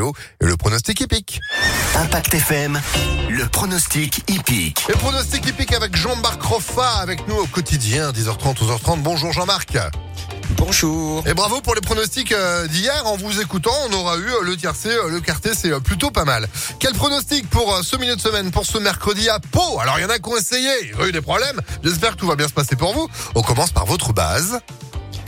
météo et le pronostic hippique. Impact FM, le pronostic hippique. Le pronostic hippique avec Jean-Marc Roffa avec nous au quotidien, 10h30, 12h30. Bonjour Jean-Marc. Bonjour. Et bravo pour les pronostics euh, d'hier. En vous écoutant, on aura eu euh, le tiercé, euh, le quartet, c'est plutôt pas mal. Quel pronostic pour ce milieu de semaine, pour ce mercredi à Pau? Alors il y en a qui ont essayé, il y a eu des problèmes. J'espère que tout va bien se passer pour vous. On commence par votre base.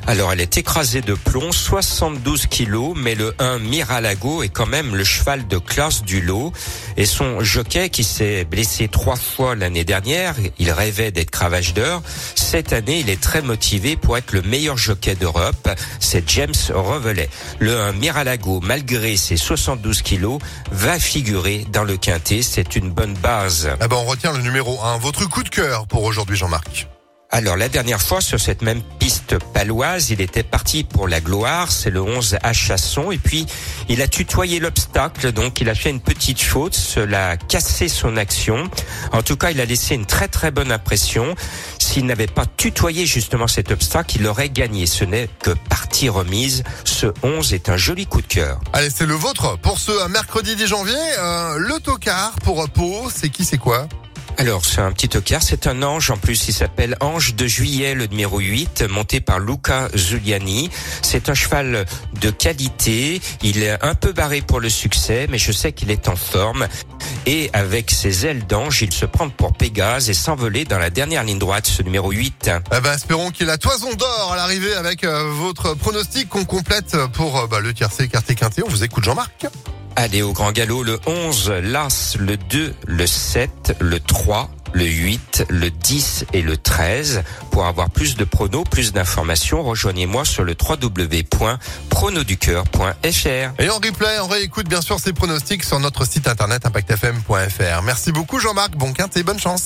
Alors elle est écrasée de plomb, 72 kilos, mais le 1 Miralago est quand même le cheval de classe du lot. Et son jockey qui s'est blessé trois fois l'année dernière, il rêvait d'être cravage d'heure. Cette année, il est très motivé pour être le meilleur jockey d'Europe. C'est James Revelet. Le 1 Miralago, malgré ses 72 kilos, va figurer dans le quintet. C'est une bonne base. Eh ben, on retient le numéro 1. Votre coup de cœur pour aujourd'hui, Jean-Marc alors la dernière fois sur cette même piste paloise, il était parti pour la gloire, c'est le 11 à Chasson et puis il a tutoyé l'obstacle donc il a fait une petite faute, cela a cassé son action. En tout cas, il a laissé une très très bonne impression. S'il n'avait pas tutoyé justement cet obstacle, il aurait gagné. Ce n'est que partie remise. Ce 11 est un joli coup de cœur. Allez, c'est le vôtre pour ce mercredi 10 janvier. Euh, le tocard pour Pau, c'est qui, c'est quoi? Alors, c'est un petit tocard, c'est un ange, en plus il s'appelle Ange de Juillet, le numéro 8, monté par Luca Giuliani. C'est un cheval de qualité, il est un peu barré pour le succès, mais je sais qu'il est en forme. Et avec ses ailes d'ange, il se prend pour Pégase et s'envoler dans la dernière ligne droite, ce numéro 8. Eh ben, espérons qu'il a toison d'or à l'arrivée avec euh, votre pronostic qu'on complète pour euh, bah, le tiercé quartier quinté. On vous écoute Jean-Marc. Allez au grand galop, le 11, l'As, le 2, le 7, le 3, le 8, le 10 et le 13. Pour avoir plus de pronos, plus d'informations, rejoignez-moi sur le www.pronoducœur.fr. Et en replay, on réécoute bien sûr ces pronostics sur notre site internet impactfm.fr. Merci beaucoup Jean-Marc, bon quinte et bonne chance.